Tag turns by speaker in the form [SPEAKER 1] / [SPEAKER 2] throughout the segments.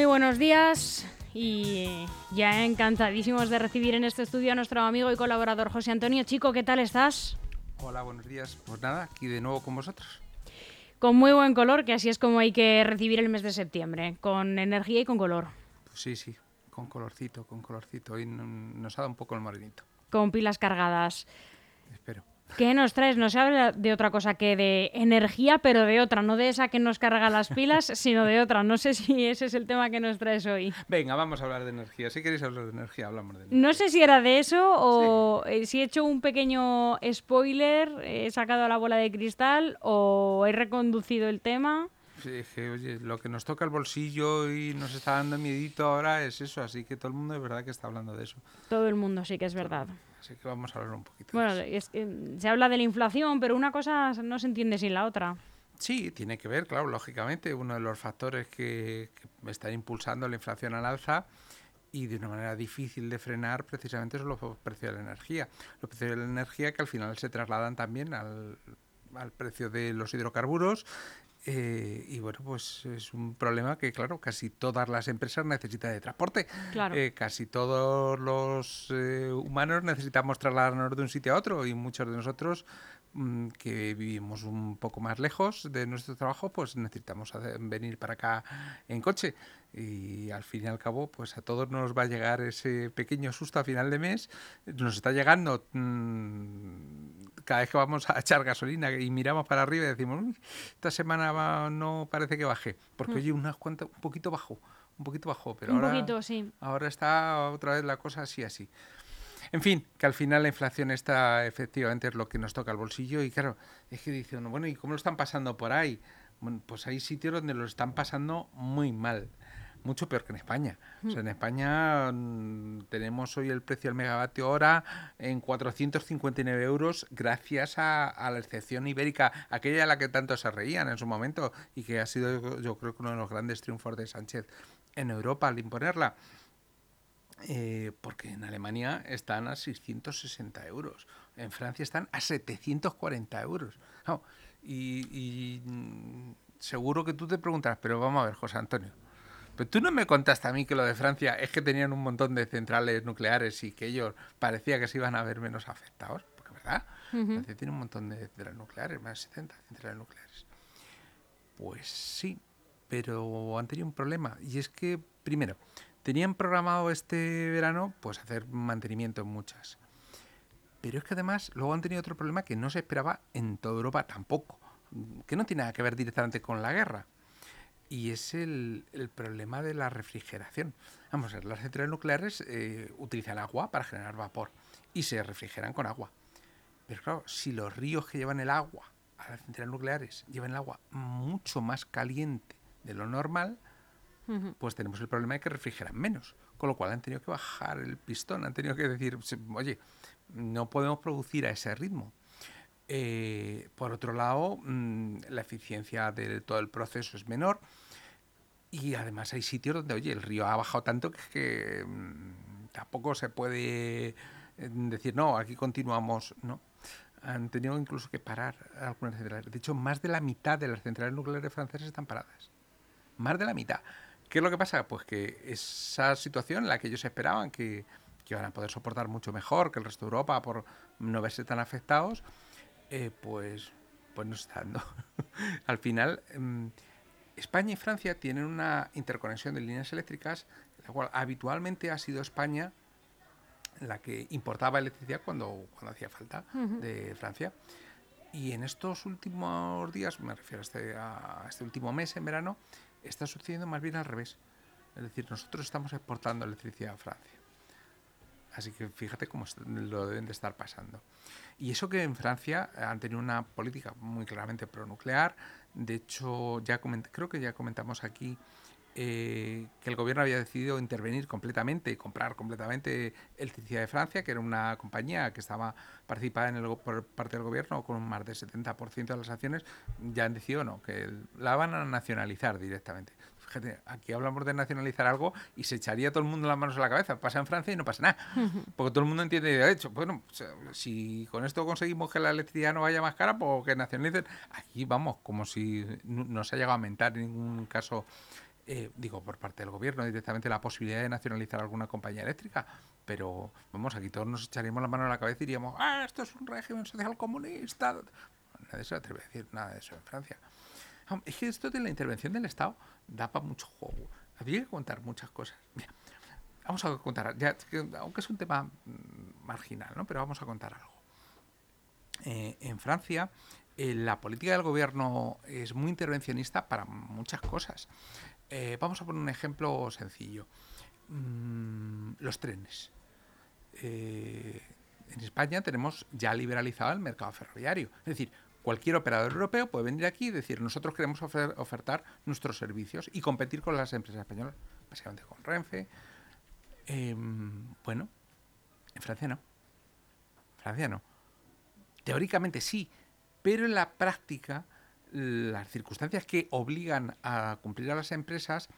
[SPEAKER 1] Muy buenos días y ya encantadísimos de recibir en este estudio a nuestro amigo y colaborador José Antonio Chico. ¿Qué tal estás?
[SPEAKER 2] Hola, buenos días. Pues nada, aquí de nuevo con vosotros.
[SPEAKER 1] Con muy buen color, que así es como hay que recibir el mes de septiembre, con energía y con color.
[SPEAKER 2] Pues sí, sí, con colorcito, con colorcito. Hoy nos ha dado un poco el morenito.
[SPEAKER 1] Con pilas cargadas.
[SPEAKER 2] Espero.
[SPEAKER 1] ¿Qué nos traes? No se habla de otra cosa que de energía, pero de otra, no de esa que nos carga las pilas, sino de otra. No sé si ese es el tema que nos traes hoy.
[SPEAKER 2] Venga, vamos a hablar de energía. Si queréis hablar de energía, hablamos de
[SPEAKER 1] energía. No sé si era de eso o eh, si he hecho un pequeño spoiler, he sacado la bola de cristal o he reconducido el tema.
[SPEAKER 2] Que, oye, lo que nos toca el bolsillo y nos está dando miedito ahora es eso, así que todo el mundo es verdad que está hablando de eso.
[SPEAKER 1] Todo el mundo sí que es verdad.
[SPEAKER 2] Así que vamos a hablar un poquito.
[SPEAKER 1] Bueno, se habla de la inflación, pero una cosa no se entiende sin la otra.
[SPEAKER 2] Sí, tiene que ver, claro, lógicamente, uno de los factores que, que están impulsando la inflación al alza y de una manera difícil de frenar precisamente son los precios de la energía. Los precios de la energía que al final se trasladan también al, al precio de los hidrocarburos eh, y bueno, pues es un problema que, claro, casi todas las empresas necesitan de transporte. Eh, casi todos los eh, humanos necesitamos trasladarnos de un sitio a otro y muchos de nosotros mm, que vivimos un poco más lejos de nuestro trabajo, pues necesitamos venir para acá en coche. Y al fin y al cabo, pues a todos nos va a llegar ese pequeño susto a final de mes. Nos está llegando mm, cada vez que vamos a echar gasolina y miramos para arriba y decimos, esta semana no parece que baje, porque mm. oye, unas cuantas, un poquito bajo, un poquito bajo, pero
[SPEAKER 1] un
[SPEAKER 2] ahora,
[SPEAKER 1] poquito, sí.
[SPEAKER 2] ahora está otra vez la cosa así, así. En fin, que al final la inflación está efectivamente es lo que nos toca al bolsillo y claro, es que dice uno, bueno, ¿y cómo lo están pasando por ahí? Bueno, pues hay sitios donde lo están pasando muy mal mucho peor que en España. O sea, en España mm, tenemos hoy el precio del megavatio hora en 459 euros gracias a, la excepción ibérica, aquella a la que tanto se reían en su momento y que ha sido yo creo que uno de los grandes triunfos de Sánchez en Europa al imponerla. Eh, porque en Alemania están a 660 euros, en Francia están a 740 euros. y, y mm, seguro que tú te preguntas, pero vamos a ver, José Antonio, pero tú no me contaste a mí que lo de Francia es que tenían un montón de centrales nucleares y que ellos parecía que se iban a ver menos afectados, porque verdad, Francia tiene un montón de centrales nucleares, más de 70 centrales nucleares. Pues sí, pero han tenido un problema y es que primero tenían programado este verano pues hacer mantenimiento en muchas. Pero es que además luego han tenido otro problema que no se esperaba en toda Europa tampoco, que no tiene nada que ver directamente con la guerra y es el, problema de la refrigeración. Vamos a ver, las centrales nucleares eh, utilizan agua para generar vapor y se refrigeran con agua. Pero claro, si los ríos que llevan el agua a las centrales nucleares llevan el agua mucho más caliente de lo normal, pues tenemos el problema de que refrigeran menos. Con lo cual han tenido que bajar el pistón, han tenido que decir, oye, no podemos producir a ese ritmo. Eh, por otro lado, mm, la eficiencia de todo el proceso es menor y además hay sitios donde, oye, el río ha bajado tanto que, mm, tampoco se puede eh, decir, no, aquí continuamos, ¿no? Han tenido incluso que parar algunas centrales. De hecho, más de la mitad de las centrales nucleares francesas están paradas. Más de la mitad. ¿Qué es lo que pasa? Pues que esa situación, la que ellos esperaban que, que iban a poder soportar mucho mejor que el resto de Europa por no verse tan afectados, eh, pues, pues no está dando. Al final, em, España y Francia tienen una interconexión de líneas eléctricas, la cual habitualmente ha sido España la que importaba electricidad cuando, cuando hacía falta de Francia. Y en estos últimos días, me refiero a este, a este último mes en verano, está sucediendo más bien al revés. Es decir, nosotros estamos exportando electricidad a Francia. Así que fíjate cómo lo deben de estar pasando. Y eso que en Francia han tenido una política muy claramente pronuclear. De hecho, ya creo que ya comentamos aquí eh, que el gobierno había decidido intervenir completamente y comprar completamente electricidad de Francia, que era una compañía que estaba participada en el, por parte del gobierno con más del 70% de las acciones, ya han decidido no, que la van a nacionalizar directamente fíjate, aquí hablamos de nacionalizar algo y se echaría todo el mundo las manos a la cabeza. Pasa en Francia y no pasa nada. Porque todo el mundo entiende, de hecho, bueno, si con esto conseguimos que la electricidad no vaya más cara, pues que nacionalicen. Aquí vamos, como si no se ha llegado a aumentar en ningún caso eh, digo, por parte del gobierno directamente la posibilidad de nacionalizar alguna compañía eléctrica, pero vamos, aquí todos nos echaríamos la mano a la cabeza y diríamos, ah, esto es un régimen social comunista. Nadie se atreve a decir nada de eso en Francia. Es que esto de la intervención del Estado da para mucho juego. Habría que contar muchas cosas. Vamos a contar, ya, aunque es un tema mm, marginal, ¿no? pero vamos a contar algo. Eh, en Francia, eh, la política del gobierno es muy intervencionista para muchas cosas. Eh, vamos a poner un ejemplo sencillo. Mm, los trenes. en España tenemos ya liberalizado el mercado ferroviario. Es decir, cualquier operador europeo puede venir aquí y decir, nosotros queremos ofertar nuestros servicios y competir con las empresas españolas, básicamente con Renfe. Em, bueno, en Francia no. Francia no. Teóricamente sí, pero en la práctica las circunstancias que obligan a cumplir a las empresas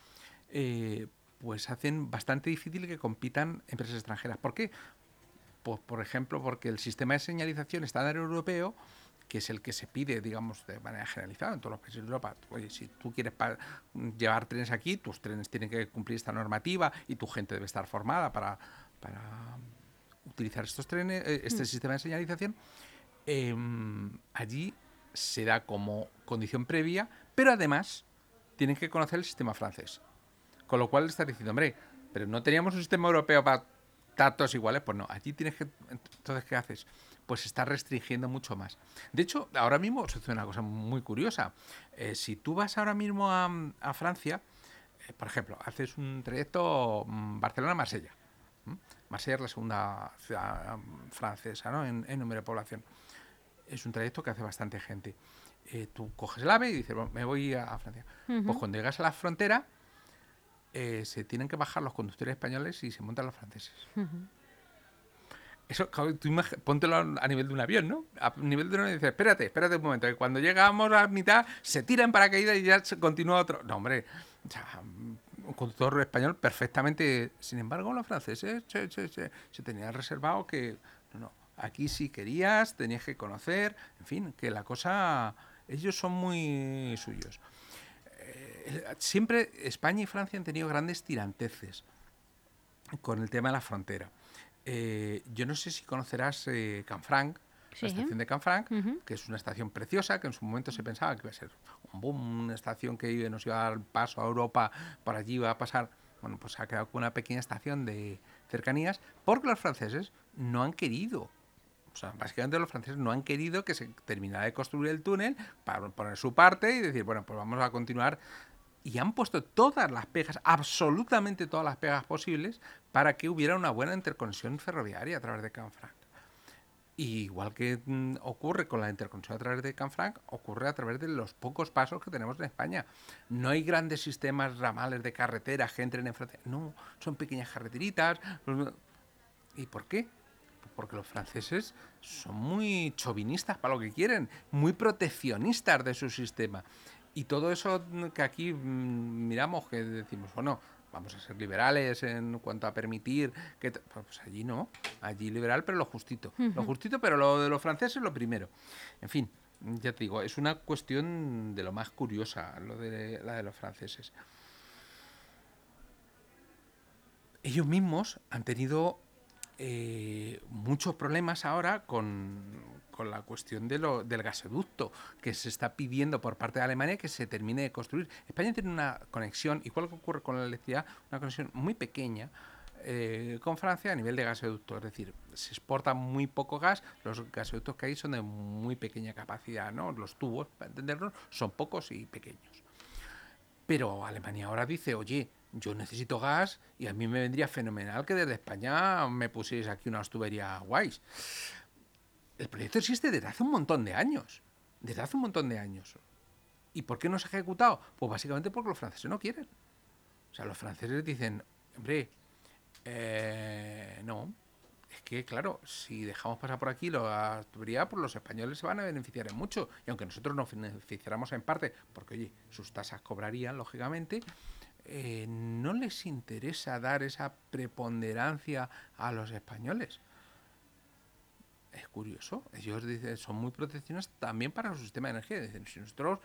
[SPEAKER 2] eh, pues hacen bastante difícil que compitan empresas extranjeras. ¿Por qué? Pues, por ejemplo, porque el sistema de señalización estándar europeo que es el que se pide, digamos, de manera generalizada en todos los países de Europa. Oye, si tú quieres llevar trenes aquí, tus trenes tienen que cumplir esta normativa y tu gente debe estar formada para, utilizar estos trenes, eh, este mm. sistema de señalización. Em, allí se da como condición previa, pero además tienen que conocer el sistema francés. Con lo cual estás diciendo, hombre, pero no teníamos un sistema europeo para datos iguales, pues no, allí tienes que... Entonces, ¿qué haces? Pues está restringiendo mucho más. De hecho, ahora mismo sucede una cosa muy curiosa. Eh, si tú vas ahora mismo a, Francia, eh, por ejemplo, haces un trayecto mm, Barcelona-Marsella. Marsella es la segunda ciudad mm, francesa ¿no? en, número de población. Es un trayecto que hace bastante gente. Eh, tú coges el AVE y dices, me voy a, Francia. Pues cuando llegas a la frontera, se tienen que bajar los conductores españoles y se montan los franceses. Eso, tú póntelo a nivel de un avión, ¿no? A nivel de un avión dices, espérate, espérate un momento, que cuando llegamos a mitad se tira en paracaídas y ya se continúa otro. No, hombre, un conductor español perfectamente. Sin embargo, los franceses se, se, se, tenían reservado que, no, no, aquí sí querías, tenías que conocer, en fin, que la cosa, ellos son muy suyos. Eh, siempre España y Francia han tenido grandes tiranteces con el tema de la frontera. Eh, yo no sé si conocerás eh, Canfranc, la estación de Canfranc, que es una estación preciosa, que en su momento se pensaba que iba a ser un boom, una estación que nos iba a dar paso a Europa, por allí iba a pasar. Bueno, pues ha quedado con una pequeña estación de cercanías, porque los franceses no han querido o sea, básicamente los franceses no han querido que se terminara de construir el túnel para poner su parte y decir, bueno, pues vamos a continuar y han puesto todas las pegas, absolutamente todas las pegas posibles, para que hubiera una buena interconexión ferroviaria a través de Canfranc. Y igual que mm, ocurre con la interconexión a través de Canfranc, ocurre a través de los pocos pasos que tenemos en España. No hay grandes sistemas ramales de carretera que entren en Francia. No, son pequeñas carreteritas. ¿Y por qué? Porque los franceses son muy chauvinistas para lo que quieren, muy proteccionistas de su sistema. Y todo eso que aquí mm, miramos, que decimos, bueno, vamos a ser liberales en cuanto a permitir que... Pues allí no, allí liberal, pero lo justito. Lo justito, pero lo de los franceses lo primero. En fin, ya te digo, es una cuestión de lo más curiosa, lo de la de los franceses. Ellos mismos han tenido eh, muchos problemas ahora con, con la cuestión del gasoducto que se está pidiendo por parte de Alemania que se termine de construir. España tiene una conexión, igual que ocurre con la electricidad, una conexión muy pequeña eh, con Francia a nivel de gasoducto. Es decir, se exporta muy poco gas, los gasoductos que hay son de muy pequeña capacidad, ¿no? Los tubos, para entendernos, son pocos y pequeños. Pero Alemania ahora dice, oye, yo necesito gas y a mí me vendría fenomenal que desde España me pusierais aquí unas tuberías guays. El proyecto existe desde hace un montón de años. Desde hace un montón de años. ¿Y por qué no se ha ejecutado? Pues básicamente porque los franceses no quieren. O sea, los franceses dicen, hombre, eh, no. Es que, claro, si dejamos pasar por aquí la tubería, pues los españoles se van a beneficiar en mucho. Y aunque nosotros nos beneficiáramos en parte, porque, oye, sus tasas cobrarían, lógicamente, eh, no les interesa dar esa preponderancia a los españoles es curioso. Ellos dicen, son muy proteccionistas también para su sistema de energía. Dicen, si nosotros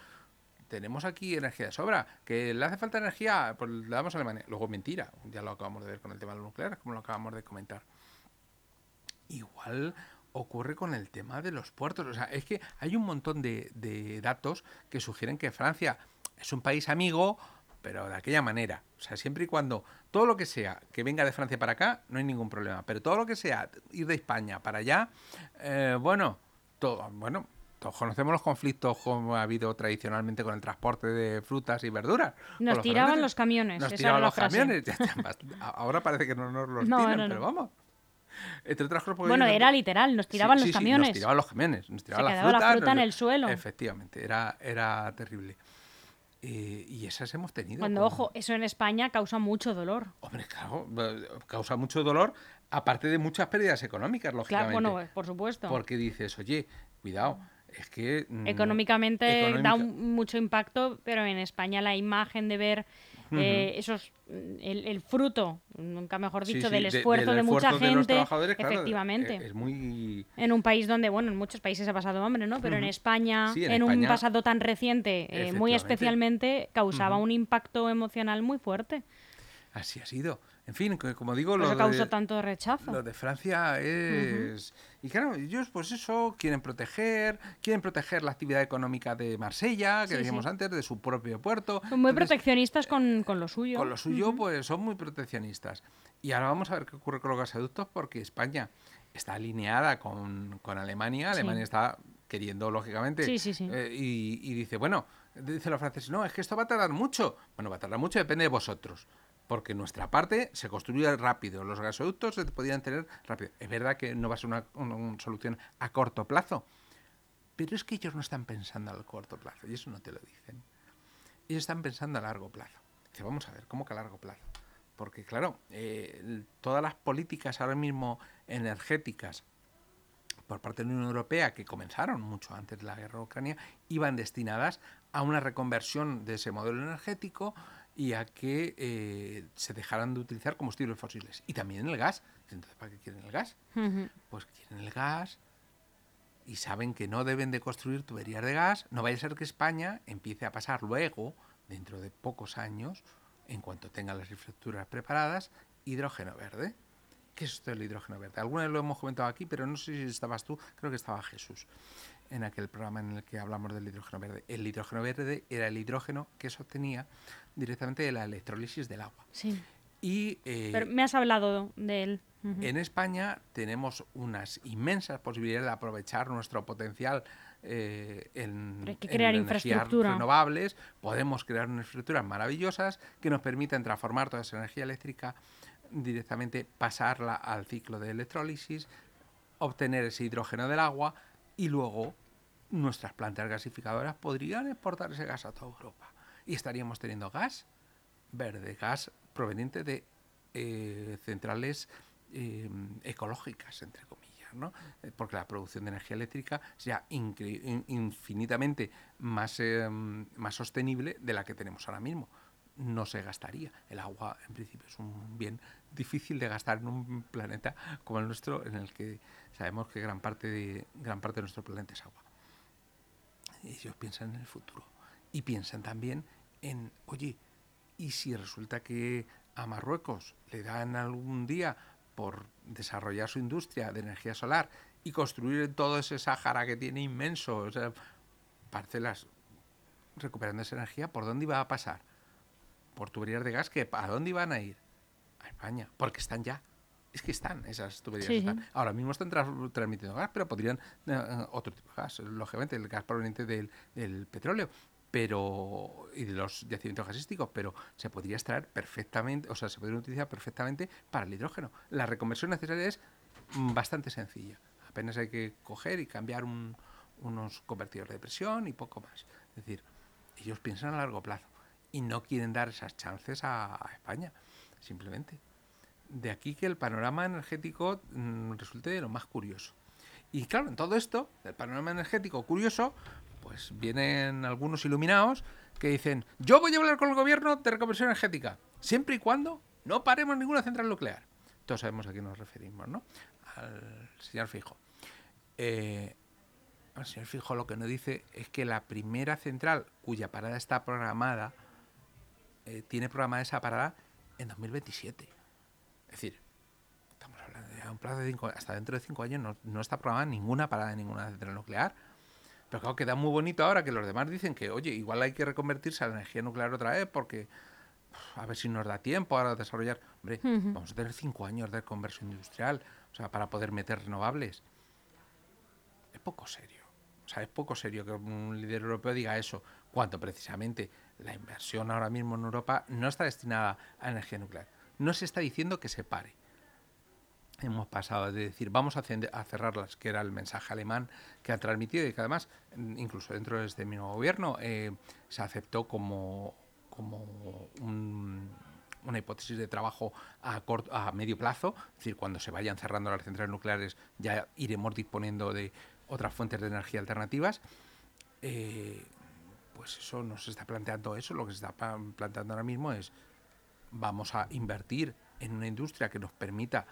[SPEAKER 2] tenemos aquí energía de sobra, que le hace falta energía, pues le damos a Alemania. Luego mentira, ya lo acabamos de ver con el tema de nuclear, como lo acabamos de comentar. Igual ocurre con el tema de los puertos. O sea, es que hay un montón de, de datos que sugieren que Francia es un país amigo, pero de aquella manera. O sea, siempre y cuando todo lo que sea que venga de Francia para acá, no hay ningún problema. Pero todo lo que sea ir de España para allá, eh, bueno, todo, bueno, todos conocemos los conflictos como ha habido tradicionalmente con el transporte de frutas y verduras.
[SPEAKER 1] Nos tiraban los camiones.
[SPEAKER 2] Nos
[SPEAKER 1] esa
[SPEAKER 2] tiraban los
[SPEAKER 1] frase.
[SPEAKER 2] camiones. Ahora parece que no nos los
[SPEAKER 1] No,
[SPEAKER 2] tiran,
[SPEAKER 1] no, no.
[SPEAKER 2] pero vamos. Entre otras cosas porque
[SPEAKER 1] Bueno, era literal, nos tiraban
[SPEAKER 2] Sí,
[SPEAKER 1] los
[SPEAKER 2] sí, sí,
[SPEAKER 1] camiones.
[SPEAKER 2] nos tiraban los camiones, nos tiraban la
[SPEAKER 1] quedaba la
[SPEAKER 2] fruta.
[SPEAKER 1] fruta en el suelo.
[SPEAKER 2] Efectivamente, era, era terrible. Eh, y esas hemos tenido.
[SPEAKER 1] Cuando,
[SPEAKER 2] con-
[SPEAKER 1] ojo, eso en España causa mucho dolor.
[SPEAKER 2] Hombre, claro, eh, causa mucho dolor, aparte de muchas pérdidas económicas,
[SPEAKER 1] Claro,
[SPEAKER 2] lógicamente.
[SPEAKER 1] bueno, por supuesto.
[SPEAKER 2] Porque dices, oye, cuidado, es que... mm,
[SPEAKER 1] Económicamente da un- mucho impacto, pero en España la imagen de ver eh, esos el, el fruto, nunca mejor dicho,
[SPEAKER 2] sí,
[SPEAKER 1] del
[SPEAKER 2] de-
[SPEAKER 1] esfuerzo
[SPEAKER 2] del
[SPEAKER 1] de mucha
[SPEAKER 2] de
[SPEAKER 1] gente,
[SPEAKER 2] trabajadores, claro,
[SPEAKER 1] efectivamente.
[SPEAKER 2] eh, Es muy...
[SPEAKER 1] En un país donde, bueno, en muchos países ha pasado hambre, ¿no? Pero en. España,
[SPEAKER 2] Sí, en
[SPEAKER 1] en, un pasado tan reciente, eh, muy
[SPEAKER 2] efectivamente.
[SPEAKER 1] especialmente, causaba un impacto emocional muy fuerte.
[SPEAKER 2] Así ha sido. En fin, como digo, lo
[SPEAKER 1] causó
[SPEAKER 2] de,
[SPEAKER 1] tanto rechazo.
[SPEAKER 2] lo de Francia es... Y claro, ellos pues eso, quieren proteger, quieren proteger la actividad económica de Marsella, que
[SPEAKER 1] Sí,
[SPEAKER 2] decíamos
[SPEAKER 1] sí.
[SPEAKER 2] antes, de su propio puerto.
[SPEAKER 1] Son muy
[SPEAKER 2] Entonces,
[SPEAKER 1] proteccionistas con, con lo suyo.
[SPEAKER 2] Con lo suyo, pues son muy proteccionistas. Y ahora vamos a ver qué ocurre con los gasoductos, porque España está alineada con, con Alemania.
[SPEAKER 1] Sí.
[SPEAKER 2] Alemania está queriendo, lógicamente.
[SPEAKER 1] Sí, sí, sí.
[SPEAKER 2] eh, y, y dice, bueno, dice los franceses, no, es que esto va a tardar mucho. Bueno, va a tardar mucho, depende de vosotros. Porque nuestra parte se construye rápido. Los gasoductos se podrían tener rápido. Es verdad que no va a ser una, solución a corto plazo. Pero es que ellos no están pensando a corto plazo. Y eso no te lo dicen ellos están pensando a largo plazo. Dice, vamos a ver, ¿cómo que a largo plazo? Porque claro, eh, todas las políticas ahora mismo energéticas por parte de la Unión Europea, que comenzaron mucho antes de la guerra de Ucrania, iban destinadas a una reconversión de ese modelo energético y a que eh, se dejaran de utilizar combustibles fósiles. Y también el gas. Entonces, ¿para qué quieren el gas?
[SPEAKER 1] Ujú.
[SPEAKER 2] pues quieren el gas y saben que no deben de construir tuberías de gas, no vaya a ser que España empiece a pasar luego, dentro de pocos años, en cuanto tenga las infraestructuras preparadas, hidrógeno verde. ¿Qué es esto del hidrógeno verde? Alguna vez lo hemos comentado aquí, pero no sé si estabas tú, creo que estaba Jesús, en aquel programa en el que hablamos del hidrógeno verde. El hidrógeno verde era el hidrógeno que se obtenía directamente de la electrólisis del agua.
[SPEAKER 1] Sí.
[SPEAKER 2] Y eh,
[SPEAKER 1] Pero me has hablado de él.
[SPEAKER 2] En España tenemos unas inmensas posibilidades de aprovechar nuestro potencial eh, en,
[SPEAKER 1] Pero hay que
[SPEAKER 2] en
[SPEAKER 1] crear
[SPEAKER 2] energías
[SPEAKER 1] infraestructura.
[SPEAKER 2] renovables. Podemos crear unas infraestructuras maravillosas que nos permitan transformar toda esa energía eléctrica directamente, pasarla al ciclo de electrólisis, obtener ese hidrógeno del agua y luego nuestras plantas gasificadoras podrían exportar ese gas a toda Europa. Y estaríamos teniendo gas verde, gas proveniente de eh, centrales eh, ecológicas, entre comillas, ¿no? Eh, Porque la producción de energía eléctrica sea infinitamente más, eh, más sostenible de la que tenemos ahora mismo. No se gastaría. El agua, en principio, es un bien difícil de gastar en un planeta como el nuestro, en el que sabemos que gran parte de, gran parte de nuestro planeta es agua. Ellos piensan en el futuro. Y piensan también en, oye, ¿y si resulta que a Marruecos le dan algún día por desarrollar su industria de energía solar y construir todo ese Sáhara que tiene inmenso, o sea, parcelas recuperando esa energía, ¿por dónde iba a pasar? Por tuberías de gas, que ¿a dónde iban a ir? A España, porque están ya. Es que están, esas tuberías
[SPEAKER 1] Sí.
[SPEAKER 2] están. Ahora mismo están transmitiendo gas, pero podrían eh, eh, otro tipo de gas, lógicamente, el gas proveniente del, del petróleo pero y de los yacimientos gasísticos, pero se podría extraer perfectamente, o sea, se podría utilizar perfectamente para el hidrógeno. La reconversión necesaria es mm, bastante sencilla. Apenas hay que coger y cambiar un- unos convertidores de presión y poco más. Es decir, ellos piensan a largo plazo y no quieren dar esas chances a, España, simplemente. De aquí que el panorama energético mm, resulte de lo más curioso. Y claro, en todo esto, del panorama energético curioso, pues vienen algunos iluminados que dicen, yo voy a hablar con el gobierno de reconversión energética, siempre y cuando no paremos ninguna central nuclear. Todos sabemos a quién nos referimos, ¿no? Al señor Fijo. Eh, el señor Fijo lo que no dice es que la primera central cuya parada está programada, eh, tiene programada esa parada en 2027. Es decir, estamos hablando de un plazo de cinco hasta dentro de cinco años no, no está programada ninguna parada de ninguna central nuclear. Pero claro, queda muy bonito ahora que los demás dicen que, oye, igual hay que reconvertirse a la energía nuclear otra vez porque a ver si nos da tiempo ahora a desarrollar. Hombre, vamos a tener cinco años de conversión industrial, o sea, para poder meter renovables. Es poco serio. O sea, es poco serio que un líder europeo diga eso, cuando precisamente la inversión ahora mismo en Europa no está destinada a energía nuclear. No se está diciendo que se pare hemos pasado de decir vamos a, cerrarlas, que era el mensaje alemán que ha transmitido y que además, incluso dentro de este mismo gobierno, eh, se aceptó como, como una hipótesis de trabajo a, corto, a medio plazo, es decir, cuando se vayan cerrando las centrales nucleares ya iremos disponiendo de otras fuentes de energía alternativas. Eh, pues eso no se está planteando eso, lo que se está planteando ahora mismo es vamos a invertir en una industria que nos permita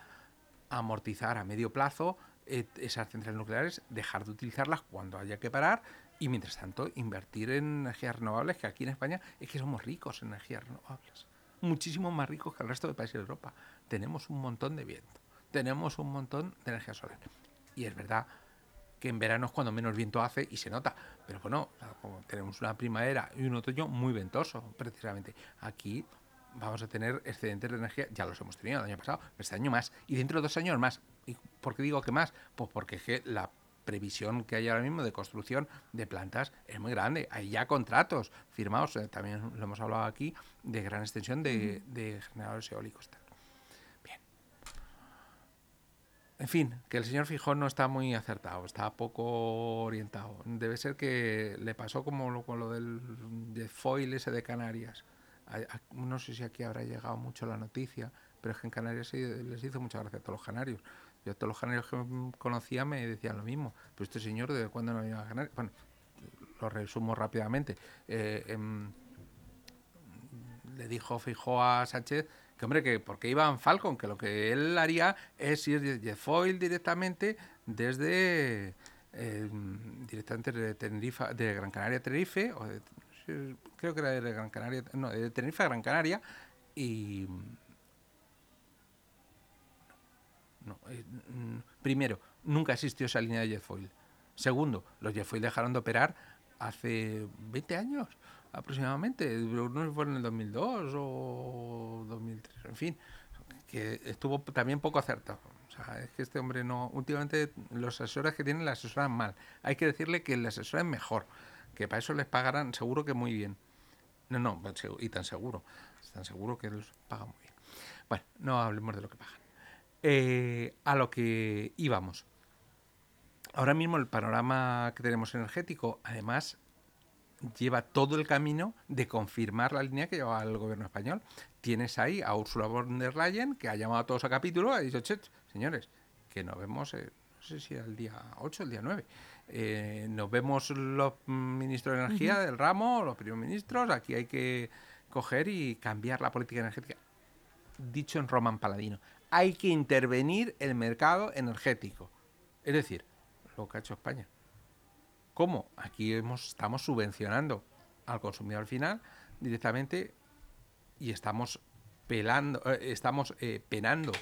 [SPEAKER 2] amortizar a medio plazo eh, esas centrales nucleares, dejar de utilizarlas cuando haya que parar y mientras tanto invertir en energías renovables, que aquí en España es que somos ricos en energías renovables, muchísimo más ricos que el resto de países de Europa. Tenemos un montón de viento, tenemos un montón de energía solar. Y es verdad que en verano es cuando menos viento hace y se nota, pero bueno, tenemos una primavera y un otoño muy ventoso, precisamente. Aquí vamos a tener excedentes de energía, ya los hemos tenido el año pasado, este año más, y dentro de dos años más. ¿Y por qué digo que más? Pues porque la previsión que hay ahora mismo de construcción de plantas es muy grande. Hay ya contratos firmados, eh, también lo hemos hablado aquí, de gran extensión de, de generadores eólicos. En fin, que el señor Fijón no está muy acertado, está poco orientado. Debe ser que le pasó como lo, con lo del de foil ese de Canarias no sé si aquí habrá llegado mucho la noticia, pero es que en Canarias les hizo mucha gracia a todos los canarios. Yo a todos los canarios que conocía me decían lo mismo. Pero este señor, ¿de cuándo no había Canarias? Bueno, lo resumo rápidamente. Eh, em, le dijo, fijó a Sánchez que, hombre, que porque iba en Falcon, que lo que él haría es ir de foil directamente desde... Em, directamente de, Tenerife, de Gran Canaria a Tenerife, o de creo que era de Gran Canaria, no, de Tenerife a Gran Canaria y no, eh, primero, nunca existió esa línea de jetfoil. Segundo, los jetfoil dejaron de operar hace 20 años aproximadamente, no fue en el 2002 o 2003, en fin, que estuvo también poco acertado. O sea, es que este hombre no, últimamente los asesores que tienen le asesoran mal. Hay que decirle que el asesor es mejor que para eso les pagarán seguro que muy bien. No, no, y tan seguro, tan seguro que les pagan muy bien. Bueno, no hablemos de lo que pagan. Eh, a lo que íbamos. Ahora mismo el panorama que tenemos energético, además, lleva todo el camino de confirmar la línea que lleva el gobierno español. Tienes ahí a Ursula von der Leyen, que ha llamado a todos a capítulo, ha dicho, che, señores, que nos vemos, no sé si el día 8 o el día 9, eh, nos vemos los ministros de energía del ramo, los primeros ministros, aquí hay que coger y cambiar la política energética. Dicho en Roman Paladino, hay que intervenir el mercado energético. Es decir, lo que ha hecho España. ¿Cómo? Aquí hemos, estamos subvencionando al consumidor final directamente y estamos pelando, eh, estamos eh, penando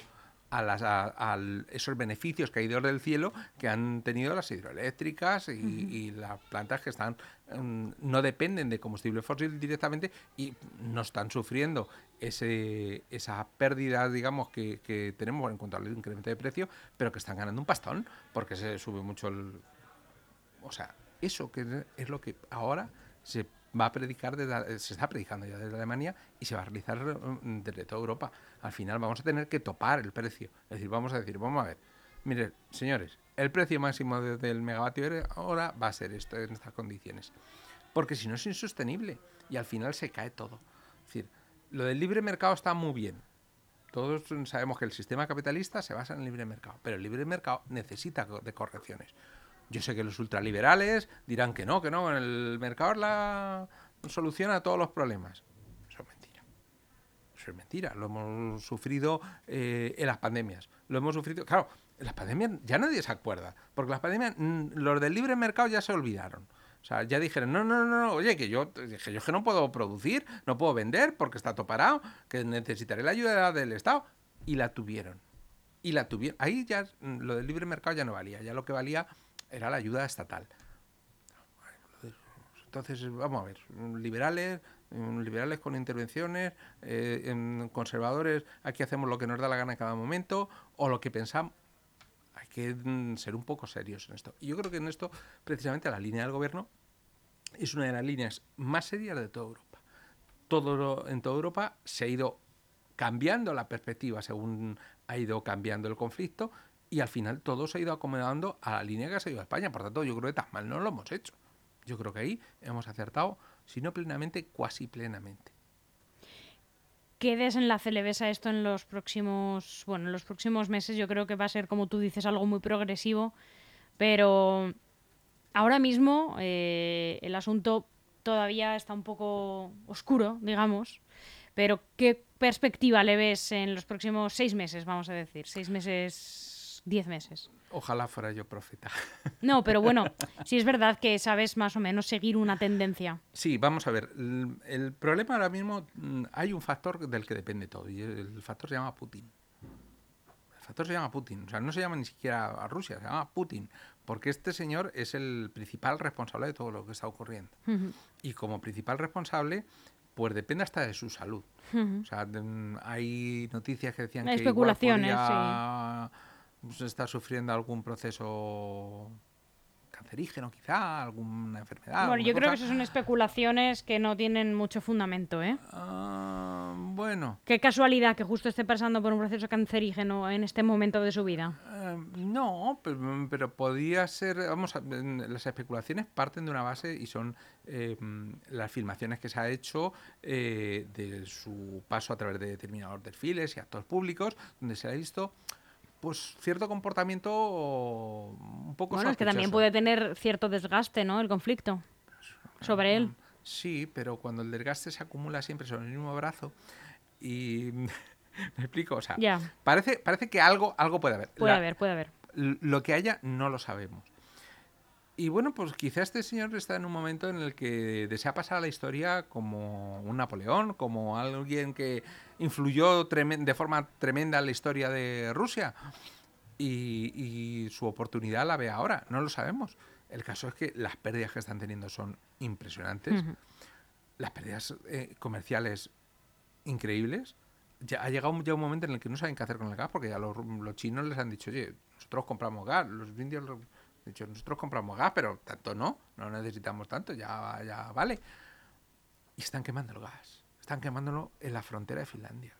[SPEAKER 2] a, las, a, esos beneficios caídos del cielo que han tenido las hidroeléctricas y, las plantas que están mm, no dependen de combustible fósil directamente y no están sufriendo ese, esa pérdida, digamos, que, que tenemos en cuanto al incremento de precio, pero que están ganando un pastón porque se sube mucho el... O sea, eso que es lo que ahora se va a predicar, desde, se está predicando ya desde Alemania y se va a realizar mm, desde toda Europa. Al final vamos a tener que topar el precio. Es decir, vamos a decir, vamos a ver, mire, señores, el precio máximo del megavatio ahora va a ser esto en estas condiciones. Porque si no es insostenible y al final se cae todo. Es decir, lo del libre mercado está muy bien. Todos sabemos que el sistema capitalista se basa en el libre mercado, pero el libre mercado necesita de correcciones. Yo sé que los ultraliberales dirán que no, que no, el mercado la soluciona todos los problemas. Eso es mentira. Eso eso es mentira. Lo hemos sufrido eh, en las pandemias. Lo hemos sufrido. Claro, en las pandemias ya nadie se acuerda. Porque las pandemias, mm, los del libre mercado ya se olvidaron. O sea, ya dijeron, no, no, no, no, oye, que yo, que yo que no puedo producir, no puedo vender porque está todo parado, que necesitaré la ayuda del Estado. Y la tuvieron. Y la tuvieron. Ahí ya mm, lo del libre mercado ya no valía. Ya lo que valía era la ayuda estatal. Entonces, vamos a ver, liberales, mm, liberales con intervenciones, eh, conservadores, aquí hacemos lo que nos da la gana en cada momento, o lo que pensamos. Hay que mm, ser un poco serios en esto. Y yo creo que en esto, precisamente, la línea del gobierno es una de las líneas más serias de toda Europa. Todo, en toda Europa se ha ido cambiando la perspectiva según ha ido cambiando el conflicto y al final todo se ha ido acomodando a la línea que ha seguido España. Por tanto, yo creo que tan mal no lo hemos hecho. Yo creo que ahí hemos acertado, si no plenamente, cuasi plenamente.
[SPEAKER 1] ¿Qué desenlace le ves a esto en los próximos, bueno, en los próximos meses? Yo creo que va a ser, como tú dices, algo muy progresivo, pero ahora mismo eh, el asunto todavía está un poco oscuro, digamos, pero ¿qué perspectiva le ves en los próximos seis meses, vamos a decir? Seis meses, diez meses.
[SPEAKER 2] Ojalá fuera yo profeta.
[SPEAKER 1] No, pero bueno, sí es verdad que sabes más o menos seguir una tendencia.
[SPEAKER 2] Sí, vamos a ver. El, problema ahora mismo, mm, hay un factor del que depende todo, y el factor se llama Putin. El factor se llama Putin, o sea, no se llama ni siquiera a Rusia, se llama Putin, porque este señor es el principal responsable de todo lo que está ocurriendo. Y como principal responsable, pues depende hasta de su salud. O sea, hay noticias que decían que
[SPEAKER 1] especulaciones,
[SPEAKER 2] igual pues, está sufriendo algún proceso cancerígeno quizá, alguna enfermedad.
[SPEAKER 1] Bueno, yo creo que eso son especulaciones que no tienen mucho fundamento, ¿eh?
[SPEAKER 2] Ah, bueno.
[SPEAKER 1] Qué casualidad que justo esté pasando por un proceso cancerígeno en este momento de su vida.
[SPEAKER 2] Eh, no, pero, podría ser, vamos, las especulaciones parten de una base y son eh, las filmaciones que se ha hecho eh, de su paso a través de determinados desfiles y actos públicos, donde se ha visto pues cierto comportamiento un poco
[SPEAKER 1] Bueno, es que también puede tener cierto desgaste, ¿no? El conflicto sobre él.
[SPEAKER 2] Sí, pero cuando el desgaste se acumula siempre sobre el mismo brazo y me explico, o sea, parece parece que algo algo puede haber.
[SPEAKER 1] Puede haber, puede haber.
[SPEAKER 2] Lo que haya no lo sabemos. Y bueno, pues quizá este señor está en un momento en el que desea pasar a la historia como un Napoleón, como alguien que influyó de forma tremenda en la historia de Rusia. Y, su oportunidad la ve ahora, no lo sabemos. El caso es que las pérdidas que están teniendo son impresionantes, las pérdidas eh, comerciales increíbles. Ya ha llegado ya un momento en el que no saben qué hacer con el gas, porque ya los, los chinos les han dicho, oye, nosotros compramos gas, los indios de hecho, nosotros compramos gas, pero tanto no, no necesitamos tanto, ya, ya vale. Y están quemando el gas, están quemándolo en la frontera de Finlandia.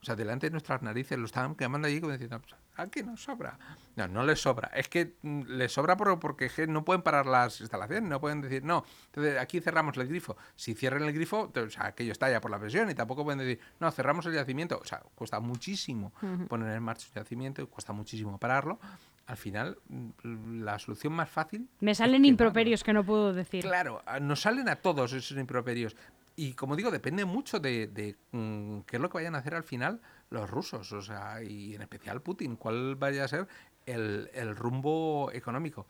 [SPEAKER 2] O sea, delante de nuestras narices lo están quemando allí como diciendo, pues, aquí nos sobra. No, no les sobra. Es que mm, les sobra porque no pueden parar las instalaciones, no pueden decir, no, entonces aquí cerramos el grifo. Si cierran el grifo, o sea, aquello está ya por la presión y tampoco pueden decir, no, cerramos el yacimiento. O sea, cuesta muchísimo poner en marcha un yacimiento y cuesta muchísimo pararlo al final mm, la solución más fácil...
[SPEAKER 1] Me salen improperios que no puedo decir.
[SPEAKER 2] Claro, nos salen a todos esos improperios. Y como digo, depende mucho de, mm, qué es lo que vayan a hacer al final los rusos, o sea, y en especial Putin, cuál vaya a ser el, rumbo económico.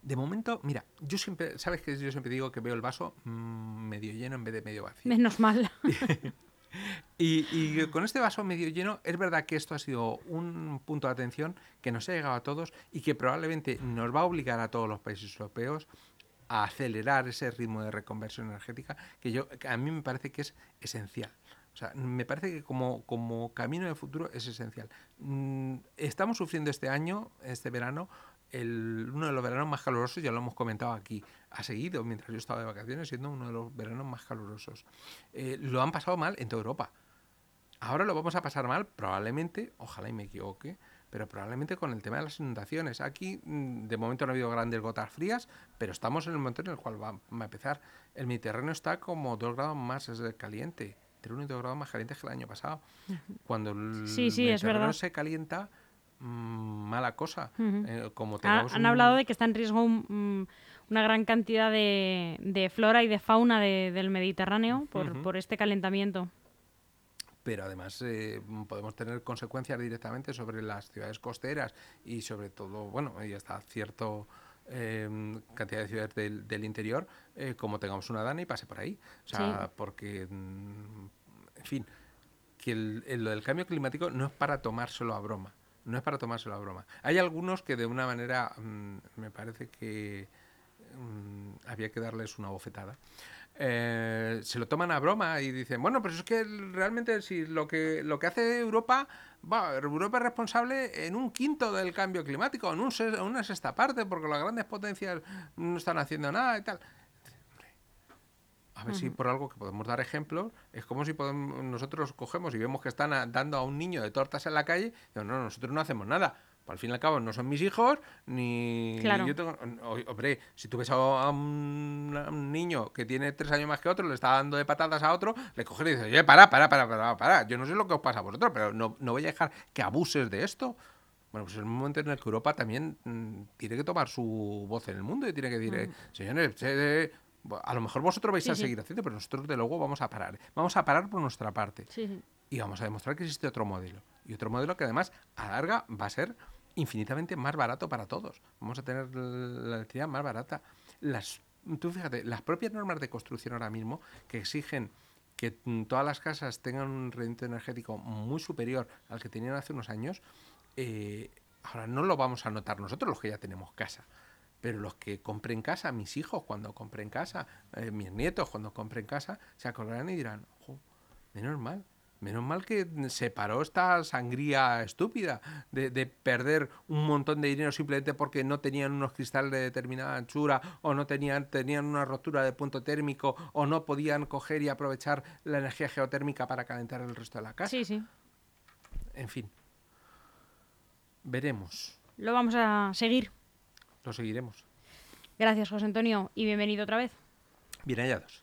[SPEAKER 2] De momento, mira, yo siempre, sabes que yo siempre digo que veo el vaso mm, medio lleno en vez de medio vacío.
[SPEAKER 1] Menos mal.
[SPEAKER 2] Y, con este vaso medio lleno, es verdad que esto ha sido un punto de atención que nos ha llegado a todos y que probablemente nos va a obligar a todos los países europeos a acelerar ese ritmo de reconversión energética que yo a mí me parece que es esencial. O sea, me parece que como, como camino de futuro es esencial. Mm, estamos sufriendo este año, este verano, el, uno de los veranos más calurosos, ya lo hemos comentado aquí, ha seguido mientras yo estaba de vacaciones siendo uno de los veranos más calurosos. Eh, lo han pasado mal en toda Europa. Ahora lo vamos a pasar mal, probablemente, ojalá y me equivoque, pero probablemente con el tema de las inundaciones. Aquí mm, de momento no ha habido grandes gotas frías, pero estamos en el momento en el cual va, a empezar. El Mediterráneo está como dos grados más caliente, entre uno y dos grados más caliente que el año pasado. Cuando el
[SPEAKER 1] sí, sí, Mediterráneo
[SPEAKER 2] se calienta, mala cosa.
[SPEAKER 1] Eh, como han hablado de que está en riesgo una gran cantidad de, flora y de fauna del Mediterráneo por, por este calentamiento.
[SPEAKER 2] pero además eh, podemos tener consecuencias directamente sobre las ciudades costeras y sobre todo, bueno, y hasta cierto eh, cantidad de ciudades del, interior, eh, como tengamos una dana y pase por ahí. O sea, porque, mm, en fin, que el, lo del cambio climático no es para tomárselo a broma. No es para tomárselo a broma. Hay algunos que de una manera, mm, me parece que mm, había que darles una bofetada. Eh, se lo toman a broma y dicen, bueno, pero es que realmente si lo que lo que hace Europa, Europa es responsable en un quinto del cambio climático, en, un, una sexta parte, porque las grandes potencias no están haciendo nada y tal. A ver si por algo que podemos dar ejemplos, es como si podemos, nosotros cogemos y vemos que están dando a un niño de tortas en la calle, y no, nosotros no hacemos nada al fin y al cabo no son mis hijos, ni, yo tengo... Hombre, si tú ves a un, niño que tiene tres años más que otro, le está dando de patadas a otro, le coges y dices, oye, para, para, para, para, para, yo no sé lo que os pasa a vosotros, pero no, no voy a dejar que abuses de esto. Bueno, pues es un momento en el que Europa también mm, tiene que tomar su voz en el mundo y tiene que decir, eh, mm. señores, a lo mejor vosotros vais a seguir haciendo, pero nosotros de luego vamos a parar. Vamos a parar por nuestra parte. Y vamos a demostrar que existe otro modelo. Y otro modelo que además a larga va a ser infinitamente más barato para todos. Vamos a tener la electricidad más barata. Las, tú fíjate, las propias normas de construcción ahora mismo que exigen que todas las casas tengan un rendimiento energético muy superior al que tenían hace unos años, eh, ahora no lo vamos a notar nosotros los que ya tenemos casa. Pero los que compren casa, mis hijos cuando compren casa, eh, mis nietos cuando compren casa, se acordarán y dirán, ojo, menos mal, Menos mal que se paró esta sangría estúpida de, perder un montón de dinero simplemente porque no tenían unos cristales de determinada anchura o no tenían, tenían una rotura de punto térmico o no podían coger y aprovechar la energía geotérmica para calentar el resto de la casa.
[SPEAKER 1] Sí, sí.
[SPEAKER 2] En fin. Veremos.
[SPEAKER 1] Lo vamos a seguir.
[SPEAKER 2] Lo seguiremos.
[SPEAKER 1] Gracias, José Antonio, y bienvenido otra vez.
[SPEAKER 2] Bien hallados.